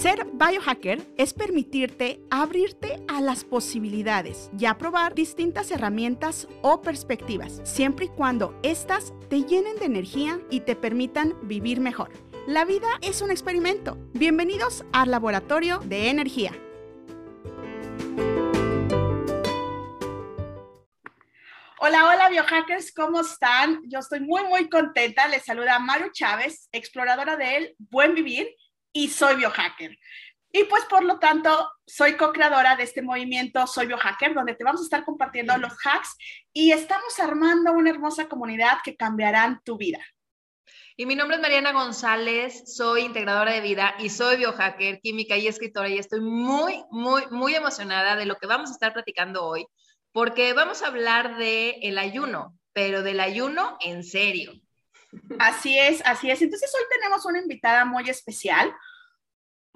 Ser biohacker es permitirte abrirte a las posibilidades y a probar distintas herramientas o perspectivas, siempre y cuando éstas te llenen de energía y te permitan vivir mejor. La vida es un experimento. Bienvenidos al Laboratorio de Energía. Hola, hola biohackers, ¿cómo están? Yo estoy muy, muy contenta. Les saluda Maru Chávez, exploradora del buen vivir y soy biohacker. Y pues por lo tanto, soy co-creadora de este movimiento Soy Biohacker, donde te vamos a estar compartiendo los hacks y estamos armando una hermosa comunidad que cambiarán tu vida. Y mi nombre es Mariana González, soy integradora de vida y soy biohacker, química y escritora y estoy muy, muy, muy emocionada de lo que vamos a estar platicando hoy, porque vamos a hablar de el ayuno, pero del ayuno en serio. Así es, así es. Entonces hoy tenemos una invitada muy especial,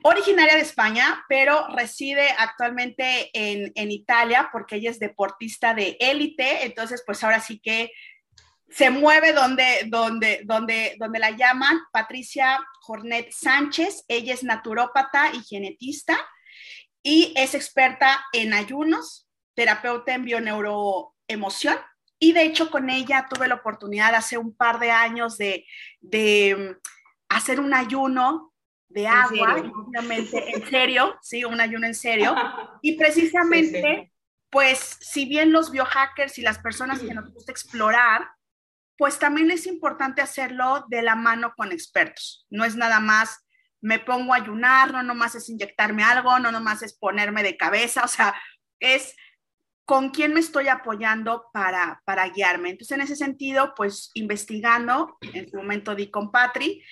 originaria de España, pero reside actualmente en, en Italia porque ella es deportista de élite. Entonces, pues ahora sí que se mueve donde, donde, donde, donde la llaman Patricia Jornet Sánchez. Ella es naturópata y genetista y es experta en ayunos, terapeuta en bioneuroemoción y de hecho con ella tuve la oportunidad hace un par de años de, mm, hacer un ayuno de agua, obviamente, en serio, sí, un ayuno en serio. Y precisamente, pues, si bien los biohackers y las personas que nos gusta explorar, pues también es importante hacerlo de la mano con expertos. No es nada más me pongo a ayunar, no nomás es inyectarme algo, no nomás es ponerme de cabeza, o sea, es con quién me estoy apoyando para, para guiarme. Entonces, en ese sentido, pues investigando, en su momento di con Patri,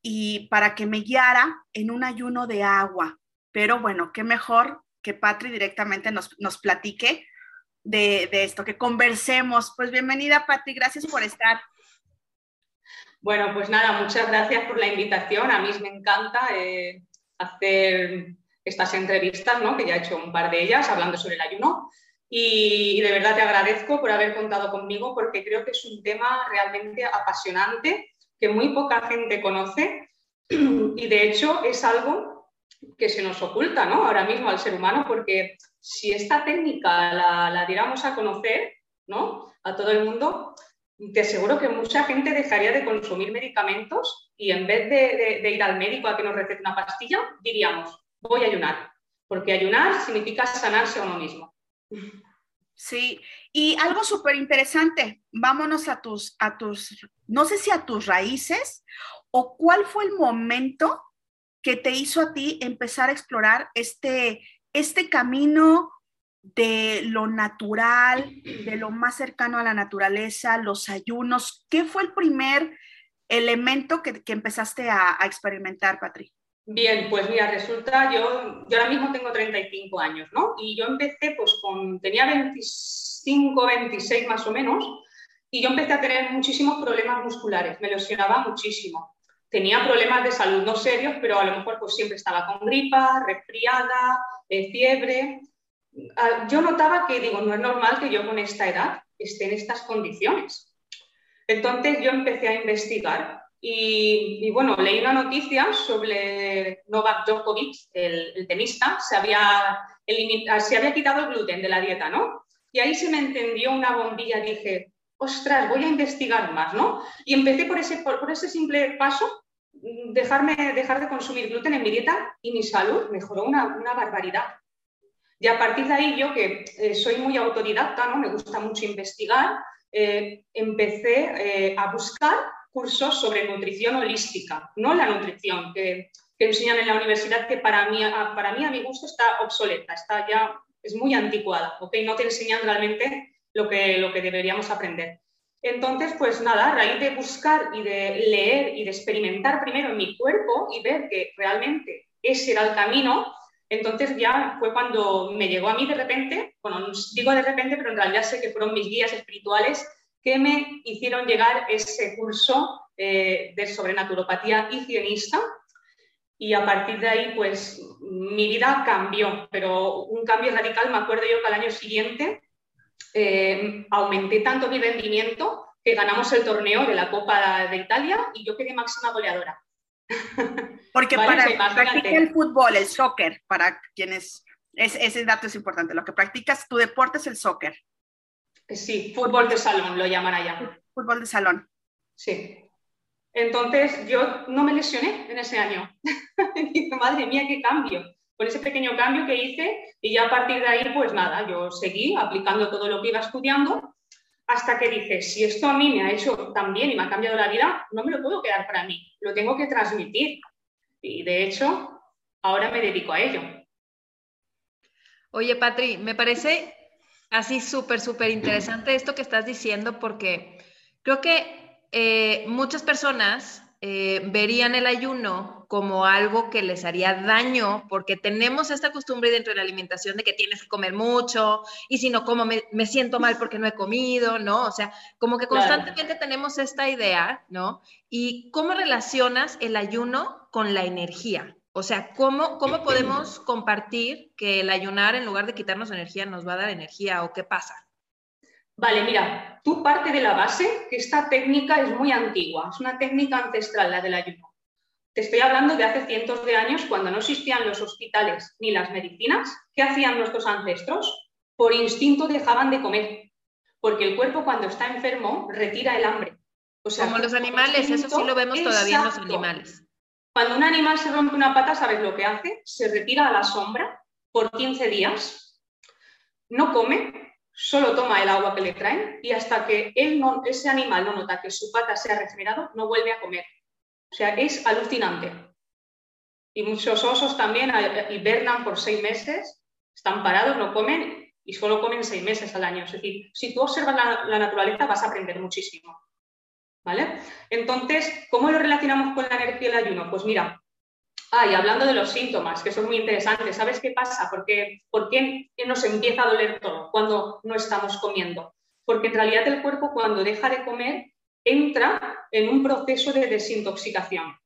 y para que me guiara en un ayuno de agua. Pero bueno, qué mejor que Patri directamente nos, nos platique de, de, esto, que conversemos. Pues bienvenida, Patri, gracias por estar. Bueno, pues nada, muchas gracias por la invitación. A mí me encanta eh, hacer estas entrevistas, ¿no? que ya he hecho un par de ellas hablando sobre el ayuno. Y, de verdad te agradezco por haber contado conmigo porque creo que es un tema realmente apasionante que muy poca gente conoce y de hecho es algo que se nos oculta ¿no? ahora mismo al ser humano porque si esta técnica la, la diéramos a conocer ¿no? a todo el mundo, te aseguro que mucha gente dejaría de consumir medicamentos y en vez de, de ir al médico a que nos recete una pastilla, diríamos, voy a ayunar, porque ayunar significa sanarse a uno mismo. Sí, y algo súper interesante, vámonos a tus, a tus, no sé si a tus raíces o cuál fue el momento que te hizo a ti empezar a explorar este, este camino de lo natural, de lo más cercano a la naturaleza, los ayunos. ¿Qué fue el primer elemento que, empezaste a, a experimentar, Patrick? Bien, pues mira, resulta, yo, yo ahora mismo tengo 35 años, ¿no? Y yo empecé, pues con, tenía 25, 26 más o menos, y yo empecé a tener muchísimos problemas musculares, me lesionaba muchísimo. Tenía problemas de salud no serios, pero a lo mejor pues siempre estaba con gripa, resfriada, eh, fiebre. Ah, yo notaba que, digo, no es normal que yo con esta edad esté en estas condiciones. Entonces yo empecé a investigar y, bueno, leí una noticia sobre Novak Djokovic, el, tenista, se había, se había quitado el gluten de la dieta, ¿no? Y ahí se me entendió una bombilla, dije, ostras, voy a investigar más, ¿no? Y empecé por ese, por, ese simple paso, dejarme, dejar de consumir gluten en mi dieta y mi salud mejoró una, una barbaridad. Y a partir de ahí yo, que eh, soy muy autodidacta, ¿no? me gusta mucho investigar, eh, empecé eh, a buscar cursos sobre nutrición holística, no la nutrición que, enseñan en la universidad, que para mí, a, para mí, a mi gusto, está obsoleta, está ya, es muy anticuada, ¿ok? No te enseñan realmente lo que, lo que deberíamos aprender. Entonces, pues nada, a raíz de buscar y de leer y de experimentar primero en mi cuerpo y ver que realmente ese era el camino, entonces ya fue cuando me llegó a mí de repente, bueno, digo de repente, pero en realidad sé que fueron mis guías espirituales que me hicieron llegar ese curso eh, de sobrenaturopatía higienista y a partir de ahí pues mi vida cambió, pero un cambio radical, me acuerdo yo que al año siguiente eh, aumenté tanto mi rendimiento que ganamos el torneo de la Copa de Italia y yo quedé máxima goleadora. Porque para practicar el fútbol, el soccer, para quienes, ese dato es importante, lo que practicas, tu deporte es el soccer. Sí, fútbol de salón lo llaman allá. Fútbol de salón. Sí. Entonces yo no me lesioné en ese año. dije, madre mía, qué cambio. Con ese pequeño cambio que hice y ya a partir de ahí, pues nada, yo seguí aplicando todo lo que iba estudiando hasta que dije, si esto a mí me ha hecho tan bien y me ha cambiado la vida, no me lo puedo quedar para mí, lo tengo que transmitir. Y de hecho, ahora me dedico a ello. Oye, Patri, me parece así súper, súper interesante esto que estás diciendo porque creo que eh, muchas personas eh, verían el ayuno como algo que les haría daño, porque tenemos esta costumbre dentro de la alimentación de que tienes que comer mucho y si no como me, siento mal porque no he comido, ¿no? O sea, como que constantemente tenemos esta idea, ¿no? ¿Y cómo relacionas el ayuno con la energía? O sea, ¿cómo, ¿cómo podemos compartir que el ayunar en lugar de quitarnos energía nos va a dar energía o qué pasa? Vale, mira, tú parte de la base que esta técnica es muy antigua, es una técnica ancestral la del ayuno. Te estoy hablando de hace cientos de años cuando no existían los hospitales ni las medicinas. ¿Qué hacían nuestros ancestros? Por instinto dejaban de comer, porque el cuerpo cuando está enfermo retira el hambre. O sea, Como los animales, eso sí lo vemos todavía en los animales. Cuando un animal se rompe una pata, ¿sabes lo que hace? Se retira a la sombra por 15 días, no come, solo toma el agua que le traen y hasta que ese animal no nota que su pata se ha regenerado, no vuelve a comer. O sea, es alucinante. Y muchos osos también hibernan por seis meses, están parados, no comen y solo comen seis meses al año. Es decir, si tú observas la naturaleza vas a aprender muchísimo. ¿Vale? Entonces, ¿cómo lo relacionamos con la energía y el ayuno? Pues mira, Ah, hablando de los síntomas, que son muy interesantes, ¿sabes qué pasa? ¿Por qué nos empieza a doler todo cuando no estamos comiendo? Porque en realidad el cuerpo cuando deja de comer entra en un proceso de desintoxicación.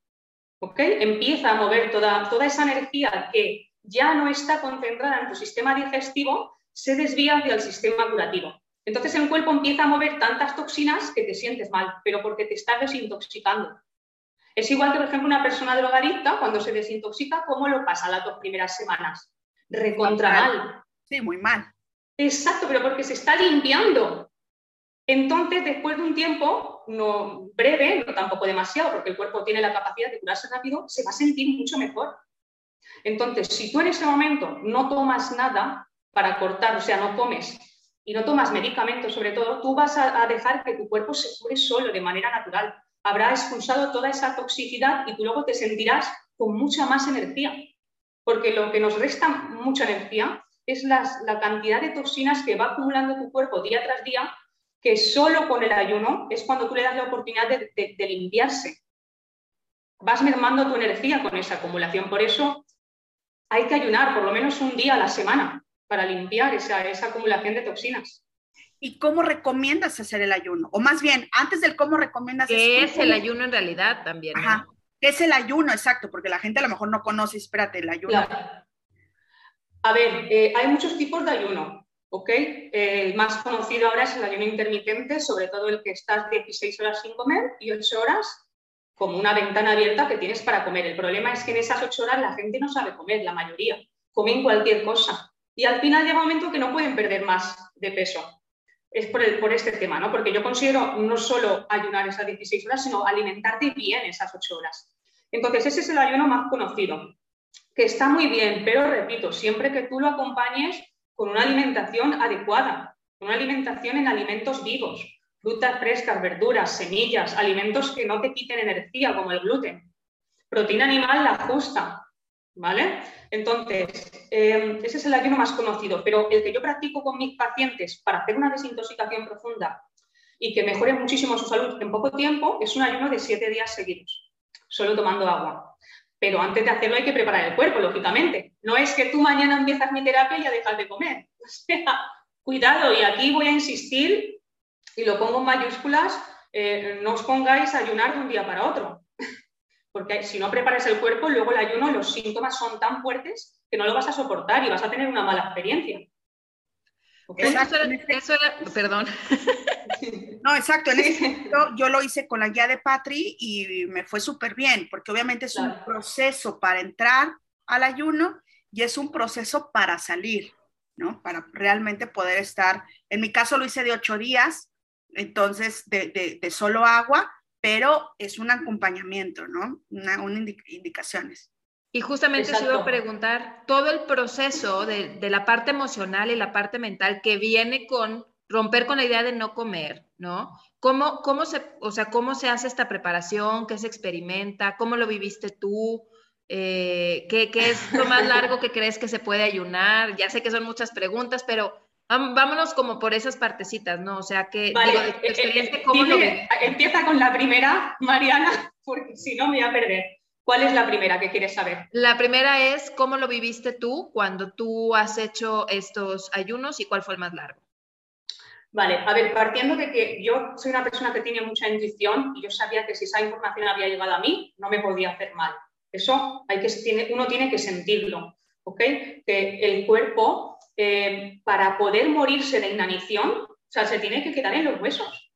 ¿ok? Empieza a mover toda, toda esa energía que ya no está concentrada en tu sistema digestivo, se desvía hacia el sistema curativo. Entonces el cuerpo empieza a mover tantas toxinas que te sientes mal, pero porque te estás desintoxicando. Es igual que, por ejemplo, una persona drogadicta, cuando se desintoxica, ¿cómo lo pasa las dos primeras semanas? Recontra mal. Sí, muy mal. Exacto, pero porque se está limpiando. Entonces, después de un tiempo, no breve, no tampoco demasiado, porque el cuerpo tiene la capacidad de curarse rápido, se va a sentir mucho mejor. Entonces, si tú en ese momento no tomas nada para cortar, o sea, no comes y no tomas medicamentos sobre todo, tú vas a, dejar que tu cuerpo se cure solo de manera natural habrá expulsado toda esa toxicidad y tú luego te sentirás con mucha más energía. Porque lo que nos resta mucha energía es la cantidad de toxinas que va acumulando tu cuerpo día tras día, que solo con el ayuno es cuando tú le das la oportunidad de, limpiarse. Vas mermando tu energía con esa acumulación. Por eso hay que ayunar por lo menos un día a la semana para limpiar esa, esa acumulación de toxinas y cómo recomiendas hacer el ayuno. O más bien, antes del cómo recomiendas. ¿Qué es el ayuno en realidad también? Ajá. ¿Qué es el ayuno? Exacto, porque la gente a lo mejor no conoce, espérate, el ayuno. A ver, eh, hay muchos tipos de ayuno, ¿ok? el más conocido ahora es el ayuno intermitente, sobre todo el que estás 16 horas sin comer y 8 horas como una ventana abierta que tienes para comer. El problema es que en esas 8 horas la gente no sabe comer, la mayoría. Comen cualquier cosa. Y al final llega un momento que no pueden perder más de peso es por, este tema, ¿no? Porque yo considero no solo ayunar esas 16 horas, sino alimentarte bien esas 8 horas. Entonces, ese es el ayuno más conocido, que está muy bien, pero repito, siempre que tú lo acompañes con una alimentación adecuada, una alimentación en alimentos vivos, frutas frescas, verduras, semillas, alimentos que no te quiten energía, como el gluten. Proteína animal la justa, ¿vale? Entonces, em, ese es el ayuno más conocido, pero el que yo practico con mis pacientes para hacer una desintoxicación profunda y que mejore muchísimo su salud en poco tiempo es un ayuno de siete días seguidos, solo tomando agua. Pero antes de hacerlo hay que preparar el cuerpo, lógicamente. No es que tú mañana empiezas mi terapia y ya dejas de comer. O sea, cuidado, y aquí voy a insistir, y lo pongo en mayúsculas, eh, no os pongáis a ayunar de un día para otro porque si no preparas el cuerpo, luego el ayuno, los síntomas son tan fuertes que no lo vas a soportar y vas a tener una mala experiencia. Eso, era, perdón. No, exacto. En ese yo lo hice con la guía de Patri y me fue súper bien, porque obviamente es un proceso para entrar al ayuno y es un proceso para salir, ¿no? Para realmente poder estar. En mi caso lo hice de ocho días, entonces de, de, solo agua, pero es un acompañamiento, ¿no? Una, indicaciones. Y justamente se iba a preguntar todo el proceso de, de, la parte emocional y la parte mental que viene con romper con la idea de no comer, ¿no? ¿Cómo, cómo, se, o sea, ¿Cómo se hace esta preparación? ¿Qué se experimenta? ¿Cómo lo viviste tú? Eh, ¿qué, ¿qué, es lo más largo que crees que se puede ayunar? Ya sé que son muchas preguntas, pero vámonos como por esas partecitas, ¿no? O sea, que vale, digo, de experiencia, eh, ¿cómo lo Empieza con la primera, Mariana, porque si no me voy a perder. ¿Cuál es la primera que quieres saber? La primera es cómo lo viviste tú cuando tú has hecho estos ayunos y cuál fue el más largo. Vale, a ver, partiendo de que yo soy una persona que tiene mucha intuición y yo sabía que si esa información había llegado a mí, no me podía hacer mal. Eso hay que, uno tiene que sentirlo, ¿ok? Que el cuerpo, eh, para poder morirse de inanición, o sea, se tiene que quedar en los huesos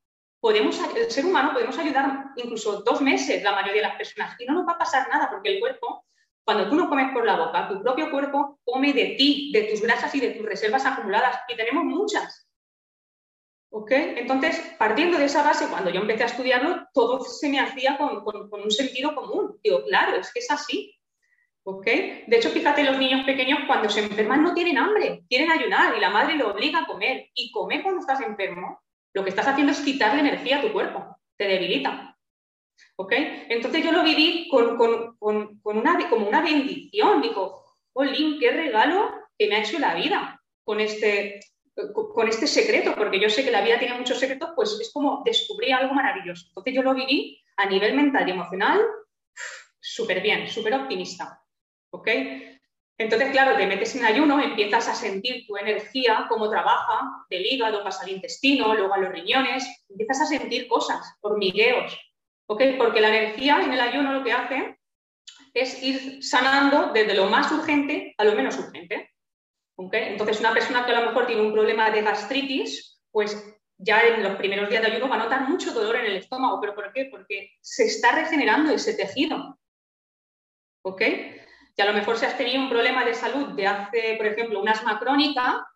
podemos, el ser humano podemos ayudar incluso dos meses la mayoría de las personas y no nos va a pasar nada porque el cuerpo, cuando tú no comes por la boca, tu propio cuerpo come de ti, de tus grasas y de tus reservas acumuladas y tenemos muchas. ¿Ok? Entonces, partiendo de esa base, cuando yo empecé a estudiarlo, todo se me hacía con, un sentido común. Digo, claro, es que es así. ¿Ok? De hecho, fíjate, los niños pequeños cuando se enferman no tienen hambre, quieren ayunar y la madre lo obliga a comer. Y comer cuando estás enfermo lo que estás haciendo es quitarle energía a tu cuerpo, te debilita. ¿Ok? Entonces yo lo viví con, una, como una bendición. Digo, Olin, qué regalo que me ha hecho la vida con este, con este secreto, porque yo sé que la vida tiene muchos secretos, pues es como descubrir algo maravilloso. Entonces yo lo viví a nivel mental y emocional súper bien, súper optimista. ¿Ok? Entonces, claro, te metes en ayuno, empiezas a sentir tu energía, cómo trabaja, del hígado, pasa al intestino, luego a los riñones, empiezas a sentir cosas, hormigueos, ¿ok? Porque la energía en el ayuno lo que hace es ir sanando desde lo más urgente a lo menos urgente, ¿ok? Entonces, una persona que a lo mejor tiene un problema de gastritis, pues ya en los primeros días de ayuno va a notar mucho dolor en el estómago, ¿pero por qué? Porque se está regenerando ese tejido, ¿ok? Y a lo mejor si has tenido un problema de salud de hace, por ejemplo, un asma crónica,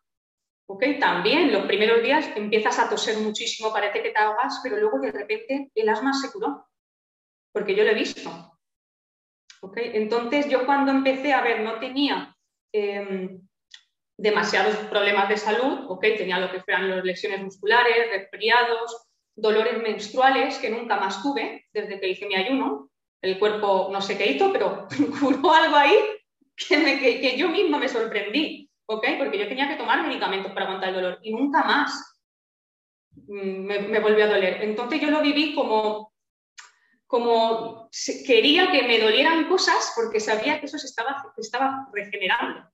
¿ok? También los primeros días empiezas a toser muchísimo, parece que te ahogas, pero luego de repente el asma se curó, porque yo lo he visto. ¿ok? Entonces yo cuando empecé a ver, no tenía em, demasiados problemas de salud, ¿ok? Tenía lo que fueran las lesiones musculares, resfriados, dolores menstruales que nunca más tuve desde que hice mi ayuno, el cuerpo no sé qué hizo, pero curó algo ahí que, yo misma me sorprendí, ¿ok? Porque yo tenía que tomar medicamentos para aguantar el dolor y nunca más mm, me, volvió a doler. Entonces yo lo viví como, como quería que me dolieran cosas porque sabía que eso se estaba, estaba regenerando.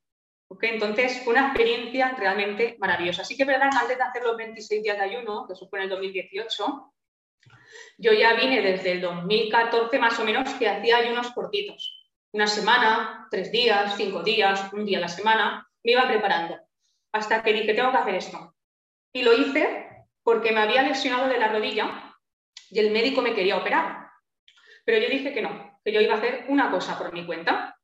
¿ok? Entonces fue una experiencia realmente maravillosa. Así que verdad antes de hacer los 26 días de ayuno, que eso fue en el 2018, yo ya vine desde el 2014 más o menos que hacía ayunos cortitos. Una semana, tres días, cinco días, un día a la semana, me iba preparando. Hasta que dije, tengo que hacer esto. Y lo hice porque me había lesionado de la rodilla y el médico me quería operar. Pero yo dije que no, que yo iba a hacer una cosa por mi cuenta.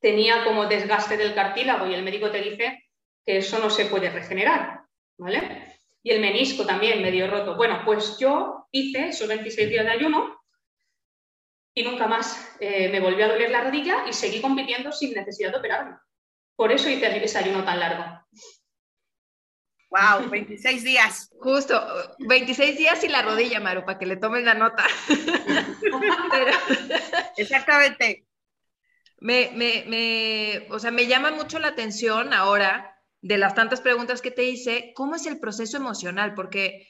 Tenía como desgaste del cartílago y el médico te dice que eso no se puede regenerar, ¿vale? Y el menisco también medio roto. Bueno, pues yo hice esos 26 días de ayuno y nunca más eh, me volvió a doler la rodilla y seguí compitiendo sin necesidad de operarme. Por eso hice ese ayuno tan largo. Wow, 26 días. Justo, 26 días y la rodilla, Maru, para que le tomen la nota. Exactamente. Me, me, me, o sea, me llama mucho la atención ahora de las tantas preguntas que te hice, ¿cómo es el proceso emocional? Porque,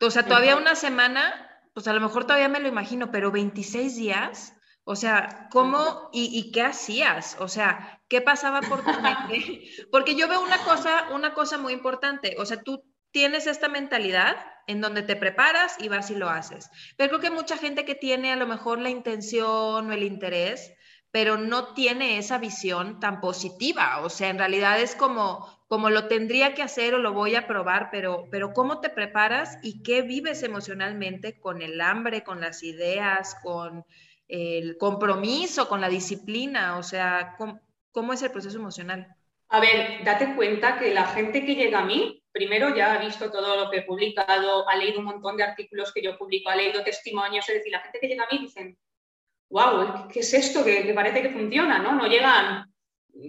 o sea, todavía una semana, pues a lo mejor todavía me lo imagino, pero 26 días, o sea, ¿cómo y, qué hacías? O sea, ¿qué pasaba por tu mente? Porque yo veo una cosa, una cosa muy importante, o sea, tú tienes esta mentalidad en donde te preparas y vas y lo haces. Pero creo que mucha gente que tiene a lo mejor la intención o el interés, pero no tiene esa visión tan positiva. O sea, en realidad es como, como lo tendría que hacer o lo voy a probar, pero, pero ¿cómo te preparas y qué vives emocionalmente con el hambre, con las ideas, con el compromiso, con la disciplina? O sea, ¿cómo, es el proceso emocional? A ver, date cuenta que la gente que llega a mí, primero ya ha visto todo lo que he publicado, ha leído un montón de artículos que yo publico, ha leído testimonios, es decir, la gente que llega a mí dicen, wow, ¿qué es esto que parece que funciona? ¿no? no llegan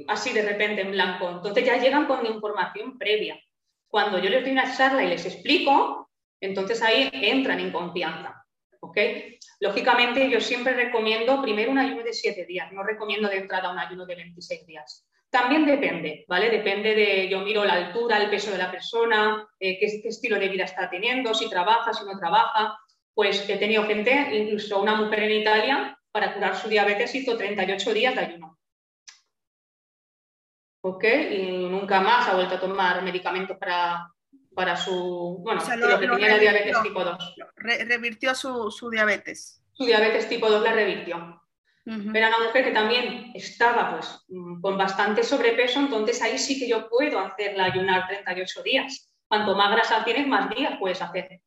así de repente en blanco, entonces ya llegan con información previa. Cuando yo les doy una charla y les explico, entonces ahí entran en confianza. ¿ok? Lógicamente, yo siempre recomiendo primero un ayuno de 7 días, no recomiendo de entrada un ayuno de 26 días. También depende, ¿vale? Depende de, yo miro la altura, el peso de la persona, eh, qué, estilo de vida está teniendo, si trabaja, si no trabaja. Pues he tenido gente, incluso una mujer en Italia, para curar su diabetes hizo 38 días de ayuno. ¿Ok? Y nunca más ha vuelto a tomar medicamentos para, para su, bueno, lo, que tenía diabetes tipo 2. revirtió su, diabetes. Su diabetes tipo 2 la revirtió. Era una mujer que también estaba pues, con bastante sobrepeso, entonces ahí sí que yo puedo hacerla ayunar 38 días. Cuanto más grasa tienes, más días puedes hacer.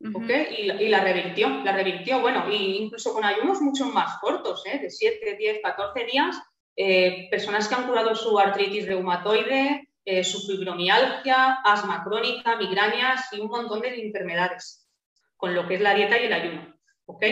y, la revirtió, la revirtió, bueno, incluso con ayunos mucho más cortos, ¿eh? de 7, 10, 14 días, eh, personas que han curado su artritis reumatoide, eh, su fibromialgia, asma crónica, migrañas y un montón de enfermedades, con lo que es la dieta y el ayuno. ¿ok?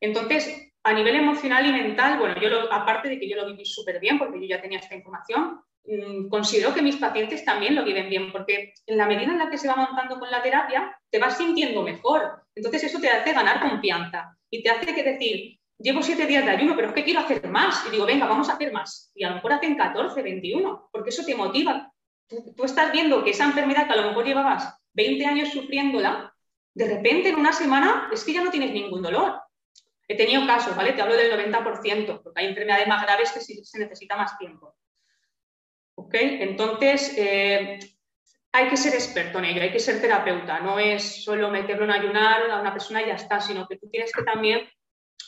Entonces, a nivel emocional y mental, bueno, yo aparte de que yo lo viví súper bien, porque yo ya tenía esta información, mm, considero que mis pacientes también lo viven bien, porque en la medida en la que se va montando con la terapia, te vas sintiendo mejor. Entonces, eso te hace ganar confianza y te hace que decir, llevo siete días de ayuno, pero es que quiero hacer más. Y digo, venga, vamos a hacer más. Y a lo mejor hacen 14, 21, porque eso te motiva. Tú, estás viendo que esa enfermedad que a lo mejor llevabas 20 años sufriéndola, de repente en una semana es que ya no tienes ningún dolor. He tenido casos, ¿vale? Te hablo del 90%, porque hay enfermedades más graves que sí se necesita más tiempo. ¿Ok? Entonces, eh, hay que ser experto en ello, hay que ser terapeuta. No es solo meterlo en ayunar a una persona y ya está, sino que tú tienes que también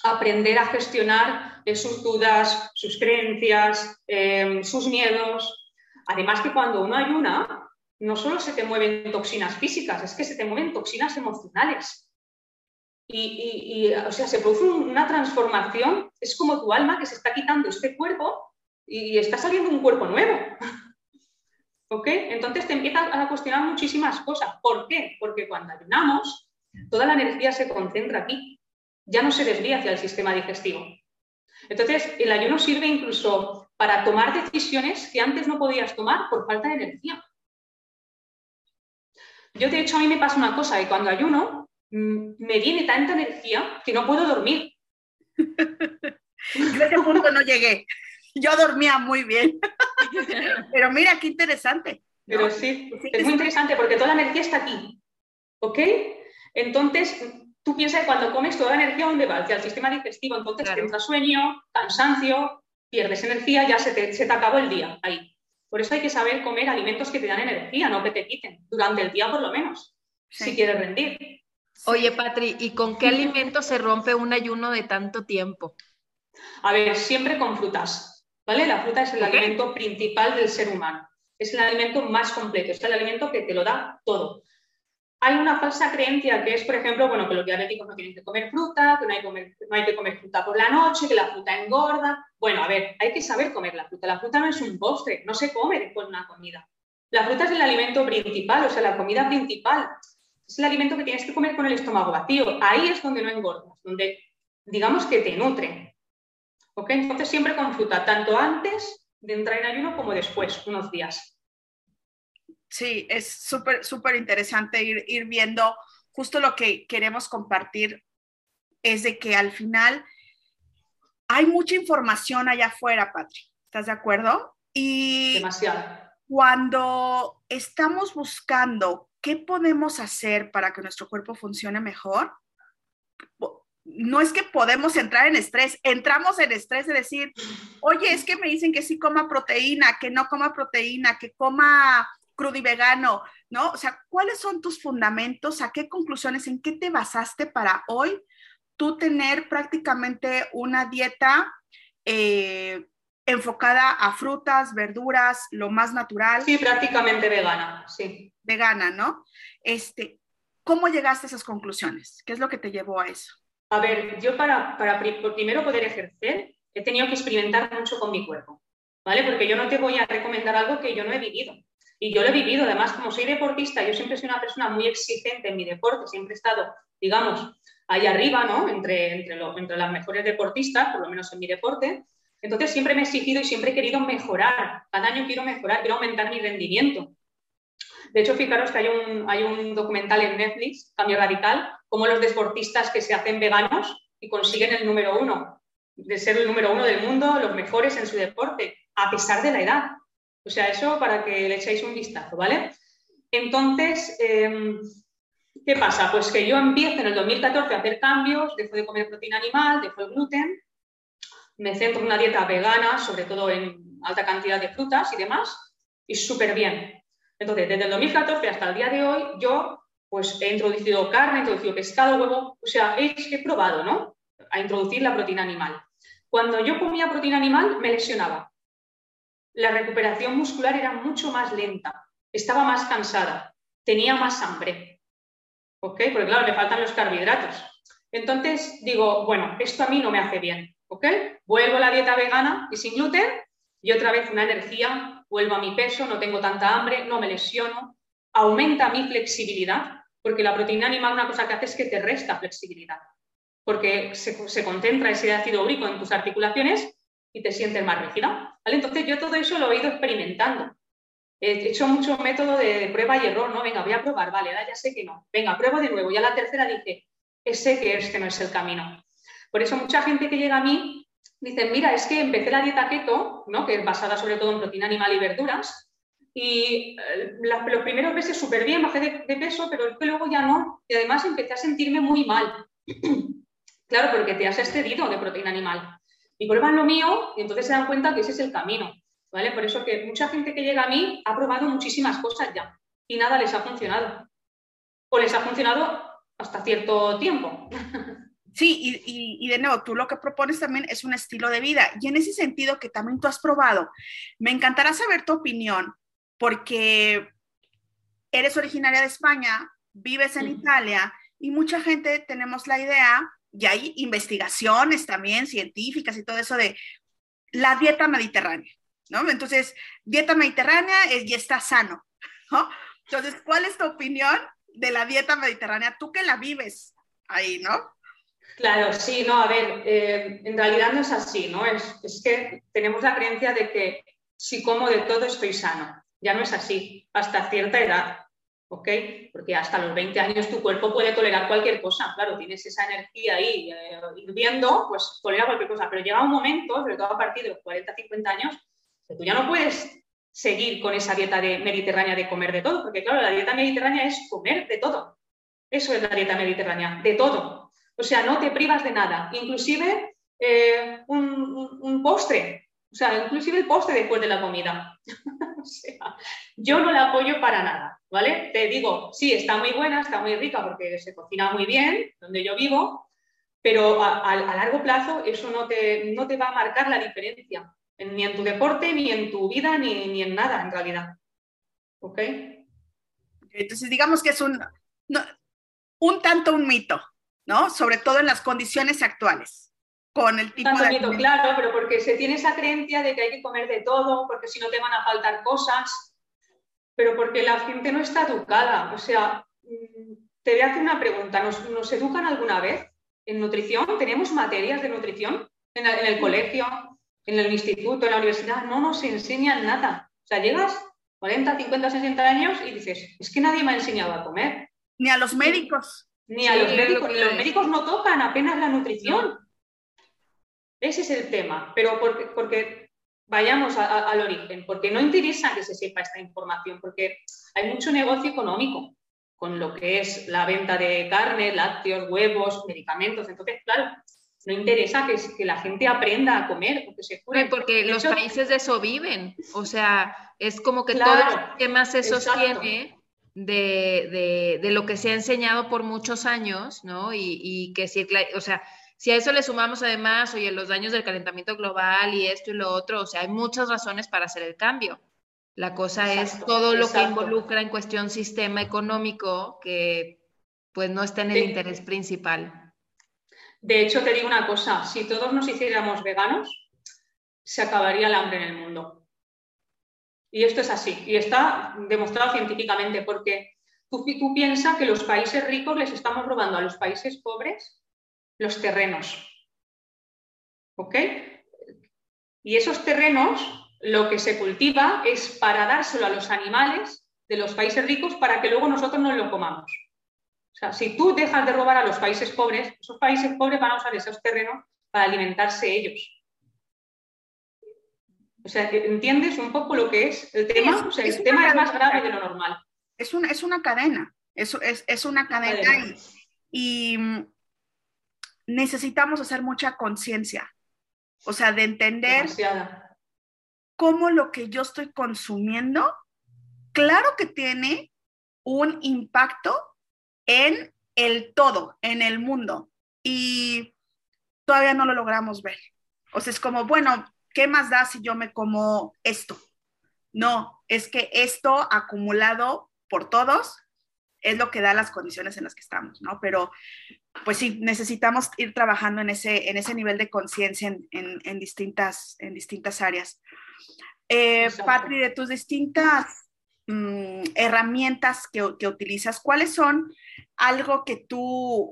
aprender a gestionar sus dudas, sus creencias, eh, sus miedos. Además que cuando uno ayuna, no solo se te mueven toxinas físicas, es que se te mueven toxinas emocionales. Y, o sea, se produce una transformación, es como tu alma que se está quitando este cuerpo y está saliendo un cuerpo nuevo. ¿Ok? Entonces te empiezas a cuestionar muchísimas cosas. ¿Por qué? Porque cuando ayunamos, toda la energía se concentra aquí ya no se desvía hacia el sistema digestivo. Entonces, el ayuno sirve incluso para tomar decisiones que antes no podías tomar por falta de energía. Yo, de hecho, a mí me pasa una cosa, que cuando ayuno mm, me viene tanta energía que no puedo dormir. Yo a ese punto no llegué. Yo dormía muy bien. Pero mira, qué interesante. Pero sí, es muy interesante porque toda la energía está aquí. ¿Ok? Entonces, tú piensas que cuando comes toda la energía, ¿dónde va? Hacia el sistema digestivo. Entonces te entra sueño, cansancio, pierdes energía, ya se te, se te acabó el día ahí. Por eso hay que saber comer alimentos que te dan energía, no que te quiten, durante el día por lo menos, si quieres rendir. Oye, Patri, ¿y con qué alimento se rompe un ayuno de tanto tiempo? A ver, siempre con frutas, ¿vale? La fruta es el alimento principal del ser humano. Es el alimento más completo, es el alimento que te lo da todo hay una falsa creencia que es, por ejemplo, bueno, que los diabéticos no tienen que comer fruta, que no hay, que comer fruta por la noche, que la fruta engorda. Bueno, a ver, hay que saber comer la fruta. La fruta no es un postre, no se come después de una comida. La fruta es el alimento principal, o sea, la comida principal. Es el alimento que tienes que comer con el estómago vacío. Ahí es donde no engordas, donde digamos que te nutre. ¿Ok? Entonces siempre con fruta, tanto antes de entrar en ayuno como después, unos días. Sí, es súper, súper interesante ir, ir viendo justo lo que queremos compartir es de que al final hay mucha información allá afuera, Patri. ¿Estás de acuerdo? Y Demasiado. cuando estamos buscando qué podemos hacer para que nuestro cuerpo funcione mejor, no es que podemos entrar en estrés, entramos en estrés de decir, oye, es que me dicen que sí coma proteína, que no coma proteína, que coma crudo y vegano, ¿no? O sea, ¿cuáles son tus fundamentos? ¿A qué conclusiones, en qué te basaste para hoy tú tener prácticamente una dieta eh, enfocada a frutas, verduras, lo más natural. Sí, prácticamente vegana, sí. Vegana, ¿no? Este, ¿Cómo llegaste a esas conclusiones? ¿Qué es lo que te llevó a eso? A ver, yo para, para primero poder ejercer he tenido que experimentar mucho con mi cuerpo, ¿vale? Porque yo no te voy a recomendar algo que yo no he vivido. Y yo lo he vivido, además, como soy deportista, yo siempre soy una persona muy exigente en mi deporte, siempre he estado, digamos, ahí arriba, ¿no? Entre, entre, entre las mejores deportistas, por lo menos en mi deporte. Entonces siempre me he exigido y siempre he querido mejorar. Cada año quiero mejorar, quiero aumentar mi rendimiento. De hecho, fijaros que hay un, hay un documental en Netflix, Cambio Radical, como los deportistas que se hacen veganos y consiguen el número uno, de ser el número uno del mundo, los mejores en su deporte, a pesar de la edad. O sea, eso para que le echéis un vistazo, ¿vale? Entonces, em, ¿qué pasa? Pues que yo empiezo en el 2014 a hacer cambios, dejo de comer proteína animal, dejo el gluten, me centro en una dieta vegana, sobre todo en alta cantidad de frutas y demás, y súper bien. Entonces, desde el 2014 hasta el día de hoy, yo pues he introducido carne, he introducido pescado, huevo, o sea, he, he probado, ¿no? A introducir la proteína animal. Cuando yo comía proteína animal, me lesionaba. La recuperación muscular era mucho más lenta, estaba más cansada, tenía más hambre. ¿Ok? Porque claro, me faltan los carbohidratos. Entonces digo, bueno, esto a mí no me hace bien. ¿Ok? Vuelvo a la dieta vegana y sin gluten y otra vez una energía vuelvo a mi peso, no tengo tanta hambre, no me lesiono, aumenta mi flexibilidad, porque la proteína animal una cosa que hace es que te resta flexibilidad, porque se, concentra ese ácido úrico en tus articulaciones y te sientes más rígida. ¿vale? Entonces yo todo eso lo he ido experimentando. He hecho mucho método de prueba y error, ¿no? Venga, voy a probar, vale, ya sé que no. Venga, pruebo de nuevo. Ya la tercera dije, sé que este no es el camino. Por eso mucha gente que llega a mí dicen, mira, es que empecé la dieta keto, ¿no? que es basada sobre todo en proteína animal y verduras, y eh, los primeros meses súper bien, bajé de, peso, pero luego ya no. Y además empecé a sentirme muy mal. claro, porque te has excedido de proteína animal. Y prueban lo mío y entonces se dan cuenta que ese es el camino. ¿vale? Por eso que mucha gente que llega a mí ha probado muchísimas cosas ya y nada les ha funcionado. O les ha funcionado hasta cierto tiempo. Sí, y, de nuevo, tú lo que propones también es un estilo de vida. Y en ese sentido que también tú has probado, me encantará saber tu opinión, porque eres originaria de España, vives en Italia y mucha gente tenemos la idea, y hay investigaciones también científicas y todo eso de la dieta mediterránea, ¿no? Entonces, dieta mediterránea es, y está sano, ¿no? Entonces, ¿cuál es tu opinión de la dieta mediterránea? Tú que la vives ahí, ¿no? Claro, sí, no, a ver, eh, en realidad no es así, ¿no? Es, es, que tenemos la creencia de que si como de todo estoy sano. Ya no es así, hasta cierta edad, ¿ok? Porque hasta los 20 años tu cuerpo puede tolerar cualquier cosa, claro, tienes esa energía ahí eh, hirviendo, pues tolera cualquier cosa, pero llega un momento, sobre todo a partir de los 40, 50 años, que tú ya no puedes seguir con esa dieta de mediterránea de comer de todo, porque claro, la dieta mediterránea es comer de todo. Eso es la dieta mediterránea, de todo. O sea, no te privas de nada, inclusive eh, un, postre, o sea, inclusive el postre después de la comida. sea, yo no la apoyo para nada, ¿vale? Te digo, sí, está muy buena, está muy rica porque se cocina muy bien donde yo vivo, pero a, largo plazo eso no te, no te, va a marcar la diferencia, ni en tu deporte, ni en tu vida, ni, en nada en realidad. ¿Ok? Entonces, digamos que es un, un tanto un mito. ¿no? Sobre todo en las condiciones actuales, con el tipo de... claro, pero porque se tiene esa creencia de que hay que comer de todo, porque si no te van a faltar cosas, pero porque la gente no está educada. O sea, mm, te voy a hacer una pregunta, ¿nos, educan alguna vez en nutrición? ¿Tenemos materias de nutrición en, el colegio, en el instituto, en la universidad? No nos enseñan nada. O sea, llegas 40, 50, 60 años y dices, es que nadie me ha enseñado a comer. Ni a los médicos. Ni a los médicos, los médicos no tocan apenas la nutrición. Ese es el tema, pero porque, porque vayamos al origen, porque no interesa que se sepa esta información, porque hay mucho negocio económico con lo que es la venta de carne, lácteos, huevos, medicamentos. Entonces, claro, no interesa que, que la gente aprenda a comer, porque se cure. Porque los países de eso viven. O sea, es como que todo el tema se sostiene de, de, de, lo que se ha enseñado por muchos años, ¿no? Y, y que si, o sea, Si a eso le sumamos además, oye, los daños del calentamiento global y esto y lo otro, o sea, hay muchas razones para hacer el cambio. La cosa es todo lo que involucra en cuestión sistema económico que pues no está en el interés principal. De hecho, te digo una cosa, si todos nos hiciéramos veganos, se acabaría el hambre en el mundo. Y esto es así, y está demostrado científicamente, porque tú, tú piensas que los países ricos les estamos robando a los países pobres los terrenos. ¿Ok? Y esos terrenos, lo que se cultiva es para dárselo a los animales de los países ricos para que luego nosotros no lo comamos. O sea, si tú dejas de robar a los países pobres, esos países pobres van a usar esos terrenos para alimentarse ellos. O sea, ¿entiendes un poco lo que es el tema? o sea, el tema es más grave de lo normal. Es una, es una cadena, es, es, una cadena, Y, mm, necesitamos hacer mucha conciencia, o sea, de entender cómo lo que yo estoy consumiendo, claro que tiene un impacto en el todo, en el mundo, y todavía no lo logramos ver. O sea, es como, bueno, ¿qué más da si yo me como esto? No, es que esto acumulado por todos es lo que da las condiciones en las que estamos, ¿no? Pero pues sí, necesitamos ir trabajando en ese, en ese nivel de conciencia en, distintas, en distintas áreas. Eh, Patri, de tus distintas mm, herramientas que, que, utilizas, ¿cuáles son algo que tú,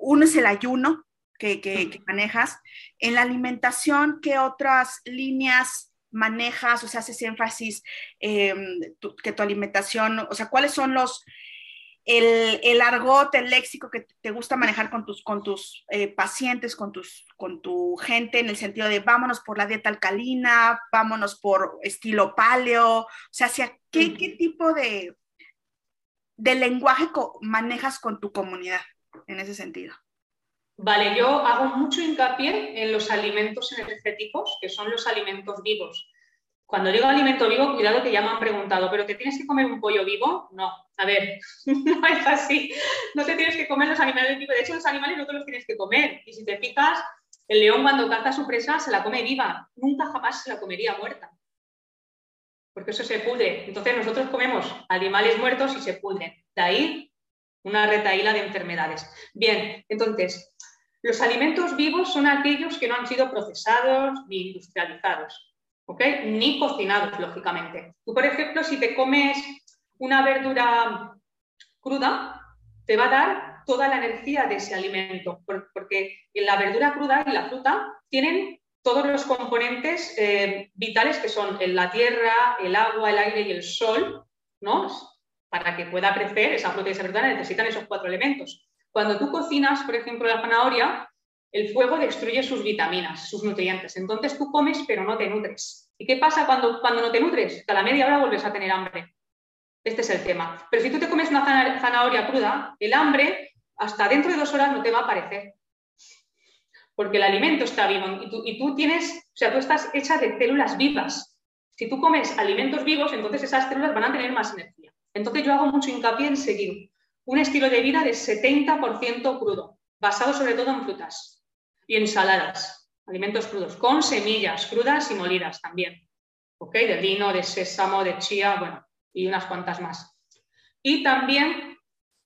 uno es el ayuno, que, manejas. En la alimentación, ¿qué otras líneas manejas? O sea, haces énfasis em, que tu alimentación, o sea, ¿cuáles son los, el, el, argot, el léxico que te gusta manejar con tus, con tus eh, pacientes, con, tus, con tu gente, en el sentido de vámonos por la dieta alcalina, vámonos por estilo paleo, o sea, hacia qué, qué tipo de, de lenguaje manejas con tu comunidad en ese sentido? Vale, yo hago mucho hincapié en los alimentos energéticos, que son los alimentos vivos. Cuando digo alimento vivo, cuidado que ya me han preguntado, ¿pero te tienes que comer un pollo vivo? No, a ver, no es así. No te tienes que comer los animales vivos. De hecho, los animales no te los tienes que comer. Y si te fijas, el león cuando caza su presa se la come viva. Nunca jamás se la comería muerta. Porque eso se pudre. Entonces nosotros comemos animales muertos y se pudren. De ahí una retaíla de enfermedades. Bien, entonces, los alimentos vivos son aquellos que no han sido procesados ni industrializados, Ni cocinados, lógicamente. Tú, por ejemplo, si te comes una verdura cruda, te va a dar toda la energía de ese alimento, porque la verdura cruda y la fruta tienen todos los componentes eh, vitales que son la tierra, el agua, el aire y el sol, ¿no? Para que pueda crecer esa fruta y esa verdura necesitan esos cuatro elementos. Cuando tú cocinas, por ejemplo, la zanahoria, el fuego destruye sus vitaminas, sus nutrientes. Entonces tú comes, pero no te nutres. ¿Y qué pasa cuando, cuando no te nutres? Que a la media hora vuelves a tener hambre. Este es el tema. Pero si tú te comes una zanahoria cruda, el hambre hasta dentro de dos horas no te va a aparecer. Porque el alimento está vivo y tú, y tú tienes, o sea, tú estás hecha de células vivas. Si tú comes alimentos vivos, entonces esas células van a tener más energía. Entonces yo hago mucho hincapié en seguir un estilo de vida de 70% crudo, basado sobre todo en frutas y ensaladas, alimentos crudos, con semillas crudas y molidas también, ¿ok? De lino, de sésamo, de chía, bueno, y unas cuantas más. Y también,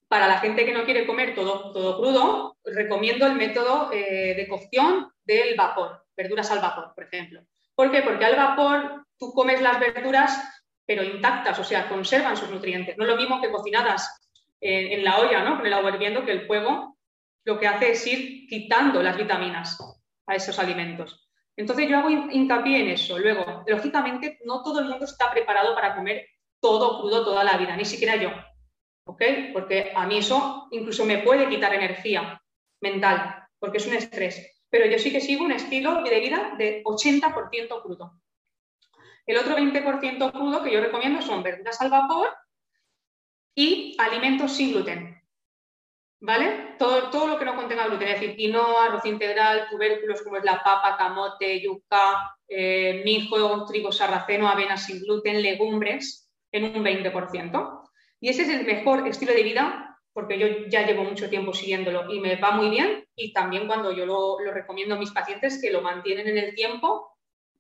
para la gente que no quiere comer todo, todo crudo, recomiendo el método eh, de cocción del vapor, verduras al vapor, por ejemplo. ¿Por qué? Porque al vapor tú comes las verduras pero intactas, o sea, conservan sus nutrientes. No lo mismo que cocinadas en, la olla, ¿no? Con el agua hirviendo, que el fuego lo que hace es ir quitando las vitaminas a esos alimentos. Entonces yo hago hincapié en eso. Luego, lógicamente, no todo el mundo está preparado para comer todo crudo toda la vida, ni siquiera yo. ¿Ok? Porque a mí eso incluso me puede quitar energía mental, porque es un estrés. Pero yo sí que sigo un estilo de vida de 80% crudo. El otro 20% crudo que yo recomiendo son verduras al vapor y alimentos sin gluten. ¿Vale? Todo, todo lo que no contenga gluten, es decir, quinoa, arroz integral, tubérculos como es la papa, camote, yuca, eh, mijo, trigo sarraceno, avena sin gluten, legumbres, en un 20%. Y ese es el mejor estilo de vida porque yo ya llevo mucho tiempo siguiéndolo y me va muy bien. Y también cuando yo lo, recomiendo a mis pacientes que lo mantienen en el tiempo,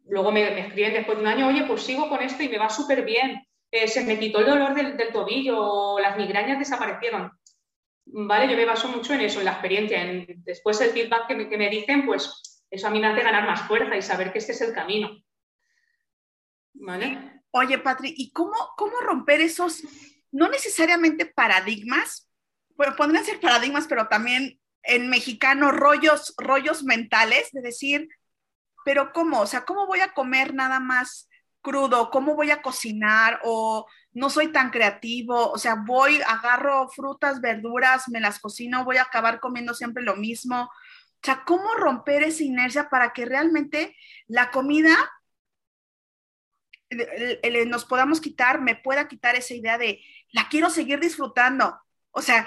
luego me, escriben después de un año, oye, pues sigo con esto y me va súper bien. Eh, se me quitó el dolor del, tobillo, las migrañas desaparecieron. ¿Vale? Yo me baso mucho en eso, en la experiencia. En, después el feedback que me, que me dicen, pues eso a mí me hace ganar más fuerza y saber que este es el camino. ¿Vale? Oye, Patri, ¿y cómo, cómo romper esos, no necesariamente paradigmas, bueno, podrían ser paradigmas, pero también en mexicano rollos, rollos mentales de decir, pero ¿cómo? O sea, ¿cómo voy a comer nada más crudo? ¿Cómo voy a cocinar? O no soy tan creativo, o sea, voy, agarro frutas, verduras, me las cocino, voy a acabar comiendo siempre lo mismo. O sea, ¿cómo romper esa inercia para que realmente la comida nos podamos quitar, me pueda quitar esa idea de la quiero seguir disfrutando? O sea,